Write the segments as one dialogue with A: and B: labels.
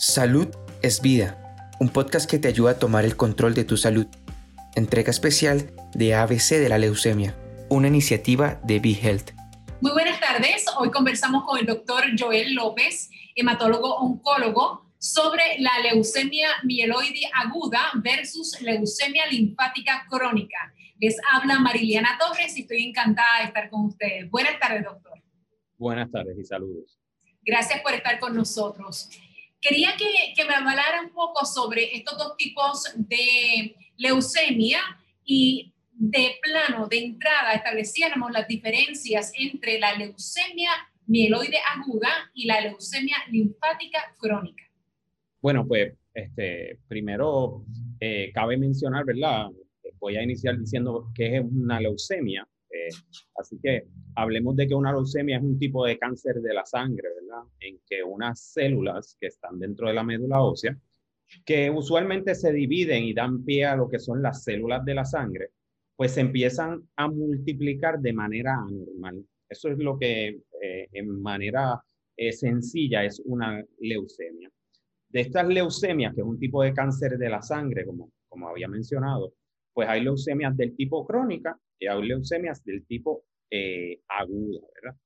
A: Salud es vida, un podcast que te ayuda a tomar el control de tu salud. Entrega especial de ABC de la leucemia, una iniciativa de BeHealth.
B: Muy buenas tardes, hoy conversamos con el doctor Joel López, hematólogo oncólogo, sobre la leucemia mieloide aguda versus leucemia linfática crónica. Les habla Mariliana Torres y estoy encantada de estar con ustedes. Buenas tardes, doctor.
C: Buenas tardes y saludos.
B: Gracias por estar con nosotros. Quería que, me hablara un poco sobre estos dos tipos de leucemia y de plano, de entrada, estableciéramos las diferencias entre la leucemia mieloide aguda y la leucemia linfática crónica.
C: Bueno, pues este, primero eh, cabe mencionar, ¿verdad? Voy a iniciar diciendo que es una leucemia. Así que hablemos de que una leucemia es un tipo de cáncer de la sangre, ¿verdad? En que unas células que están dentro de la médula ósea, que usualmente se dividen y dan pie a lo que son las células de la sangre, pues se empiezan a multiplicar de manera anormal. Eso es lo que eh, en manera eh, sencilla es una leucemia. De estas leucemias, que es un tipo de cáncer de la sangre, como, como había mencionado, pues hay leucemias del tipo crónica leucemias del tipo eh, aguda, ¿verdad?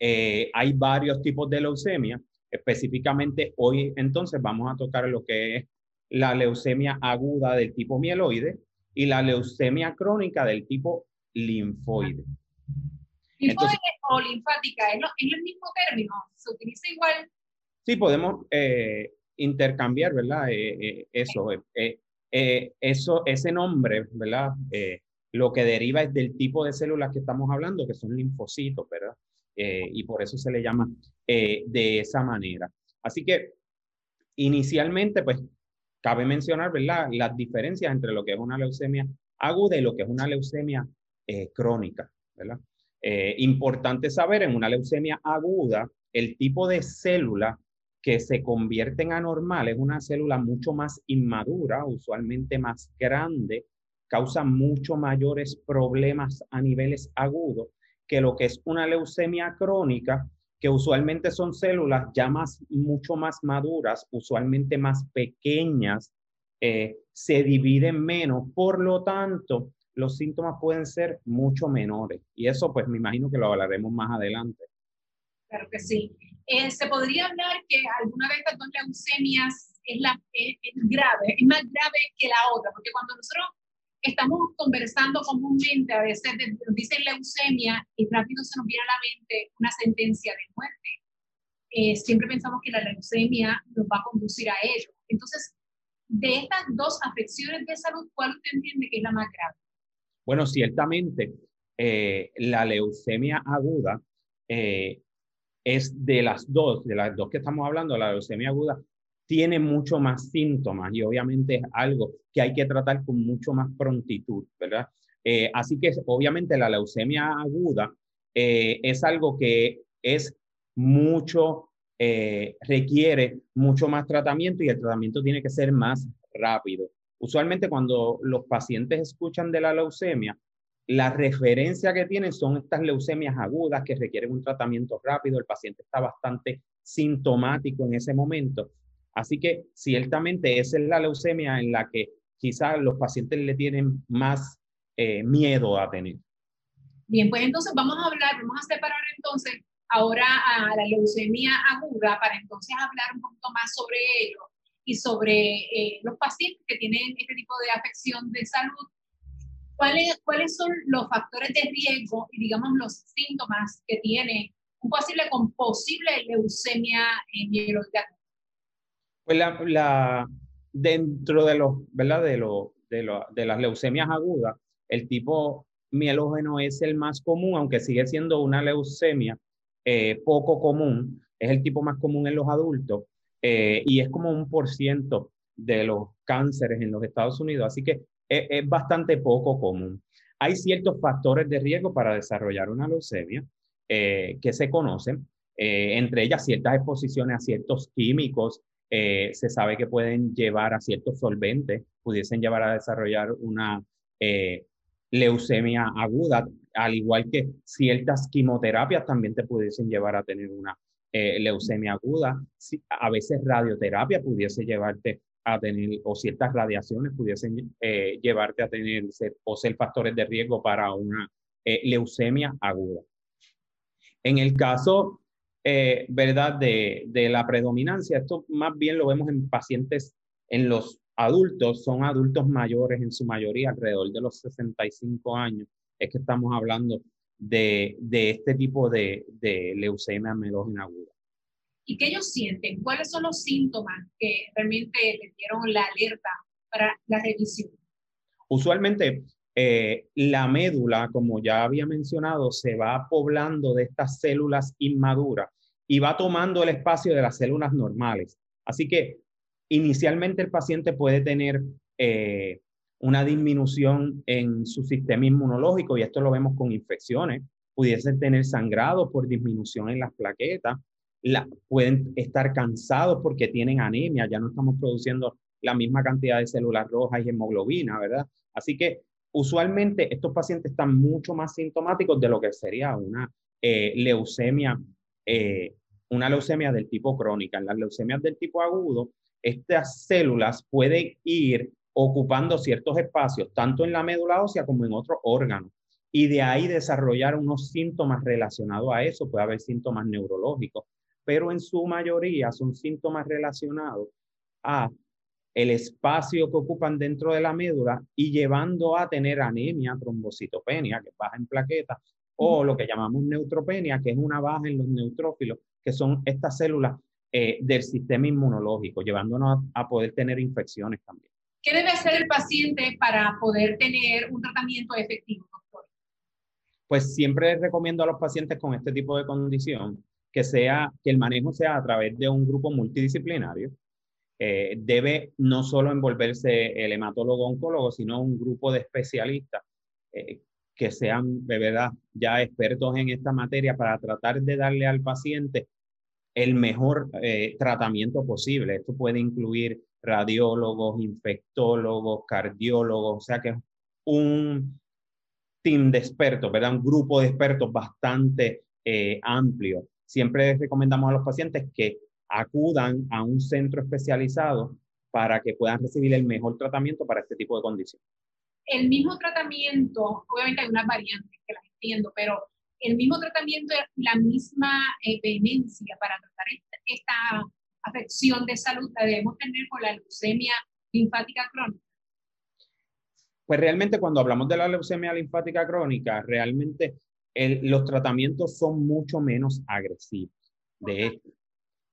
C: Eh, hay varios tipos de leucemia. Específicamente hoy entonces vamos a tocar lo que es la leucemia aguda del tipo mieloide y la leucemia crónica del tipo linfoide.
B: ¿Linfoide o linfática? ¿Es, el mismo término? ¿Se utiliza igual?
C: Sí, podemos eh, intercambiar, ¿verdad? eso, eso, ese nombre, ¿verdad? Lo que deriva es del tipo de células que estamos hablando, que son linfocitos, ¿verdad? Eh, y por eso se le llama eh, de esa manera. Así que inicialmente, pues, cabe mencionar, ¿verdad? Las diferencias entre lo que es una leucemia aguda y lo que es una leucemia eh, crónica, ¿verdad? importante saber, en una leucemia aguda, el tipo de célula que se convierte en anormal es una célula mucho más inmadura, usualmente más grande, causa mucho mayores problemas a niveles agudos que lo que es una leucemia crónica, que usualmente son células ya más, mucho más maduras, usualmente más pequeñas, eh, se dividen menos, por lo tanto, los síntomas pueden ser mucho menores. Y eso, pues, me imagino que lo hablaremos más adelante.
B: Claro que sí. Eh, ¿Se podría hablar que alguna de estas dos leucemias es, la, es grave, es más grave que la otra? Porque cuando nosotros estamos conversando comúnmente, a veces nos dicen leucemia y rápido se nos viene a la mente una sentencia de muerte. Eh, siempre pensamos que la leucemia nos va a conducir a ello. Entonces, de estas dos afecciones de salud, ¿cuál usted entiende que es la más grave?
C: Bueno, ciertamente, eh, la leucemia aguda eh, es de las dos, de las dos que estamos hablando, la leucemia aguda tiene mucho más síntomas y obviamente es algo que hay que tratar con mucho más prontitud, ¿verdad? Eh, así que obviamente la leucemia aguda eh, es algo que es mucho, eh, requiere mucho más tratamiento y el tratamiento tiene que ser más rápido. Usualmente cuando los pacientes escuchan de la leucemia, la referencia que tienen son estas leucemias agudas que requieren un tratamiento rápido, el paciente está bastante sintomático en ese momento Así que ciertamente esa es la leucemia en la que quizás los pacientes le tienen más eh, miedo a tener.
B: Bien, pues entonces vamos a hablar, vamos a separar entonces ahora a la leucemia aguda para entonces hablar un poquito más sobre ello y sobre eh, los pacientes que tienen este tipo de afección de salud. ¿Cuáles, ¿Cuáles son los factores de riesgo y digamos los síntomas que tiene un paciente con posible leucemia en mieloide
C: pues la, dentro de los, ¿verdad? De, de, de las leucemias agudas, el tipo mielógeno es el más común, aunque sigue siendo una leucemia eh, poco común, es el tipo más común en los adultos eh, y es como un por ciento de los cánceres en los Estados Unidos, así que es, bastante poco común. Hay ciertos factores de riesgo para desarrollar una leucemia eh, que se conocen, entre ellas ciertas exposiciones a ciertos químicos, eh, se sabe que pueden llevar a ciertos solventes, pudiesen llevar a desarrollar una eh, leucemia aguda, al igual que ciertas quimioterapias también te pudiesen llevar a tener una eh, leucemia aguda, a veces radioterapia pudiese llevarte a tener, o ciertas radiaciones pudiesen llevarte a tener o ser factores de riesgo para una leucemia aguda. En el caso, ¿verdad?, de, de la predominancia, esto más bien lo vemos en pacientes, en los adultos, son adultos mayores en su mayoría, alrededor de los 65 años, es que estamos hablando de, de este tipo de, de leucemia melógena aguda.
B: ¿Y qué ellos sienten? ¿Cuáles son los síntomas que realmente les dieron la alerta para la revisión?
C: Usualmente eh, la médula, como ya había mencionado, se va poblando de estas células inmaduras y va tomando el espacio de las células normales. Así que inicialmente el paciente puede tener eh, una disminución en su sistema inmunológico y esto lo vemos con infecciones. Pudiesen tener sangrado por disminución en las plaquetas, la, pueden estar cansados porque tienen anemia, ya no estamos produciendo la misma cantidad de células rojas y hemoglobina, ¿verdad? Así que usualmente estos pacientes están mucho más sintomáticos de lo que sería una eh, leucemia, eh, una leucemia del tipo crónica. En las leucemias del tipo agudo, estas células pueden ir ocupando ciertos espacios, tanto en la médula ósea como en otros órganos. Y de ahí desarrollar unos síntomas relacionados a eso. Puede haber síntomas neurológicos, pero en su mayoría son síntomas relacionados a el espacio que ocupan dentro de la médula y llevando a tener anemia, trombocitopenia, que baja en plaquetas, o lo que llamamos neutropenia, que es una baja en los neutrófilos, que son estas células eh, del sistema inmunológico, llevándonos a poder tener infecciones también.
B: ¿Qué debe hacer el paciente para poder tener un tratamiento efectivo, doctor?
C: Pues siempre recomiendo a los pacientes con este tipo de condición que sea que el manejo sea a través de un grupo multidisciplinario. Eh, debe no solo envolverse el hematólogo oncólogo, sino un grupo de especialistas eh, que sean de verdad ya expertos en esta materia para tratar de darle al paciente el mejor eh, tratamiento posible. Esto puede incluir radiólogos, infectólogos, cardiólogos, o sea que es un team de expertos, ¿verdad? Un grupo de expertos bastante amplio. Siempre recomendamos a los pacientes que acudan a un centro especializado para que puedan recibir el mejor tratamiento para este tipo de condiciones.
B: El mismo tratamiento, obviamente hay unas variantes que las entiendo, pero el mismo tratamiento, la misma eh, vehemencia para tratar esta afección de salud la debemos tener con la leucemia linfática crónica?
C: Pues realmente cuando hablamos de la leucemia linfática crónica, realmente los tratamientos son mucho menos agresivos. De hecho,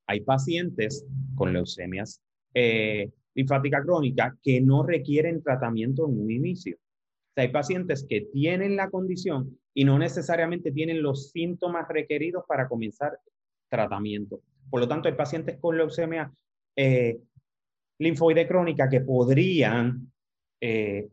C: hay pacientes con leucemias eh, linfática crónica que no requieren tratamiento en un inicio. O sea, hay pacientes que tienen la condición y no necesariamente tienen los síntomas requeridos para comenzar tratamiento. Por lo tanto, hay pacientes con leucemia eh, linfoide crónica que podrían eh,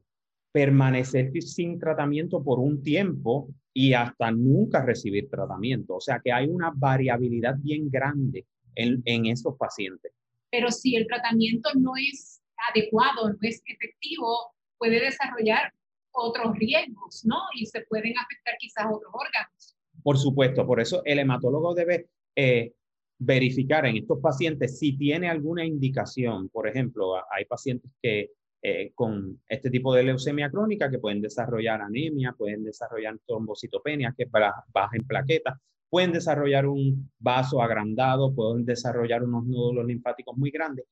C: permanecer sin tratamiento por un tiempo y hasta nunca recibir tratamiento. O sea que hay una variabilidad bien grande en, en esos pacientes.
B: Pero si el tratamiento no es adecuado, no es efectivo, puede desarrollar otros riesgos, ¿no? Y se pueden afectar quizás otros órganos.
C: Por supuesto, por eso el hematólogo debe eh, verificar en estos pacientes si tiene alguna indicación. Por ejemplo, hay pacientes que eh, con este tipo de leucemia crónica que pueden desarrollar anemia, pueden desarrollar trombocitopenia, que es baja en plaquetas, pueden desarrollar un vaso agrandado, pueden desarrollar unos nódulos linfáticos muy grandes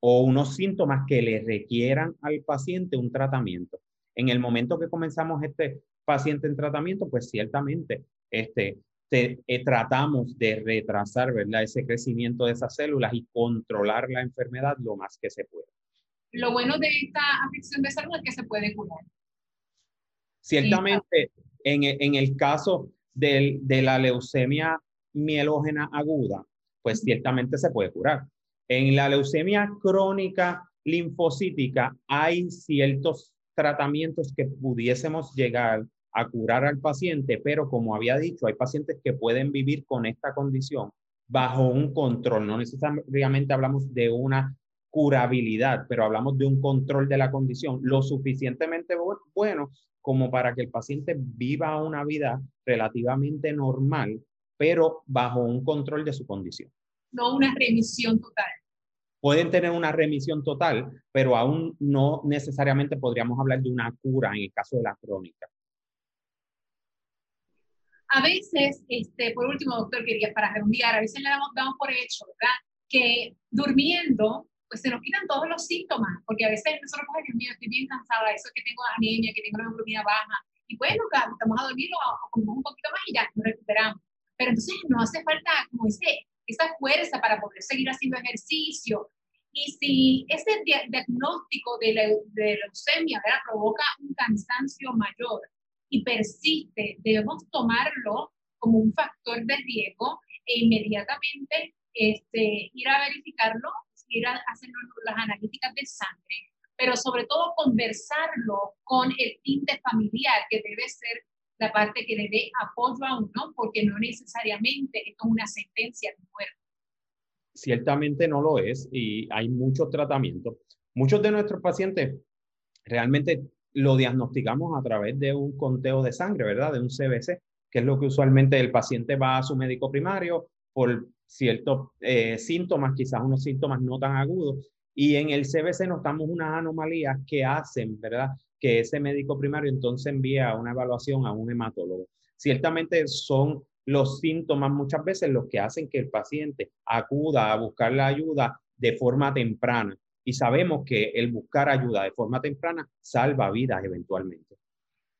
C: o unos síntomas que le requieran al paciente un tratamiento. En el momento que comenzamos este paciente en tratamiento, pues ciertamente este, eh, tratamos de retrasar ¿verdad? ese crecimiento de esas células y controlar la enfermedad lo más que se puede.
B: Lo bueno de esta afección de salud es que se puede curar.
C: Ciertamente, en, en el caso de la leucemia mielógena aguda, pues ciertamente se puede curar. En la leucemia crónica linfocítica hay ciertos tratamientos que pudiésemos llegar a curar al paciente, pero como había dicho, hay pacientes que pueden vivir con esta condición bajo un control. No necesariamente hablamos de una curabilidad, pero hablamos de un control de la condición lo suficientemente bueno como para que el paciente viva una vida relativamente normal pero bajo un control de su condición.
B: No una remisión total.
C: Pueden tener una remisión total, pero aún no necesariamente podríamos hablar de una cura en el caso de la crónica.
B: A veces, este, por último, doctor, quería para redondear, a veces le damos, damos por hecho, ¿verdad? Que durmiendo, pues se nos quitan todos los síntomas, porque a veces nosotros, ay Dios mío, estoy bien cansada, eso es que tengo anemia, que tengo una hemoglobina baja, y bueno, estamos a dormir o un poquito más y ya nos recuperamos. Pero entonces no hace falta, como dice, esa fuerza para poder seguir haciendo ejercicio. Y si ese diagnóstico de, la, de leucemia ¿verdad? provoca un cansancio mayor y persiste, debemos tomarlo como un factor de riesgo e inmediatamente este, ir a verificarlo, ir a hacer las analíticas de sangre, pero sobre todo conversarlo con el tinte familiar, que debe ser la parte que le dé apoyo a uno, porque no necesariamente es una sentencia de muerte.
C: Ciertamente no lo es y hay muchos tratamientos. Muchos de nuestros pacientes realmente lo diagnosticamos a través de un conteo de sangre, ¿verdad? De un CBC, que es lo que usualmente el paciente va a su médico primario por ciertos eh, síntomas, quizás unos síntomas no tan agudos, y en el CBC notamos unas anomalías que hacen, ¿verdad? Que ese médico primario entonces envía una evaluación a un hematólogo. Ciertamente son los síntomas muchas veces los que hacen que el paciente acuda a buscar la ayuda de forma temprana. Y sabemos que el buscar ayuda de forma temprana salva vidas eventualmente.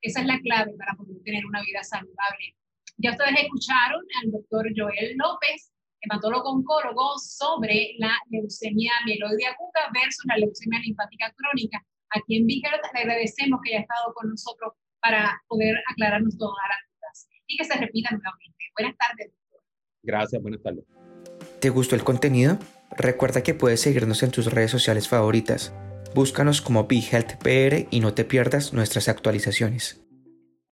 B: Esa es la clave para poder tener una vida saludable. Ya ustedes escucharon al doctor Joel López, hematólogo oncólogo, sobre la leucemia mieloide aguda versus la leucemia linfática crónica. Aquí en Vícaro le agradecemos que haya estado con nosotros para poder aclararnos todas las dudas y que se repita nuevamente. Buenas tardes, doctor.
C: Gracias, buenas tardes.
A: ¿Te gustó el contenido? Recuerda que puedes seguirnos en tus redes sociales favoritas. Búscanos como BeHealthPR y no te pierdas nuestras actualizaciones.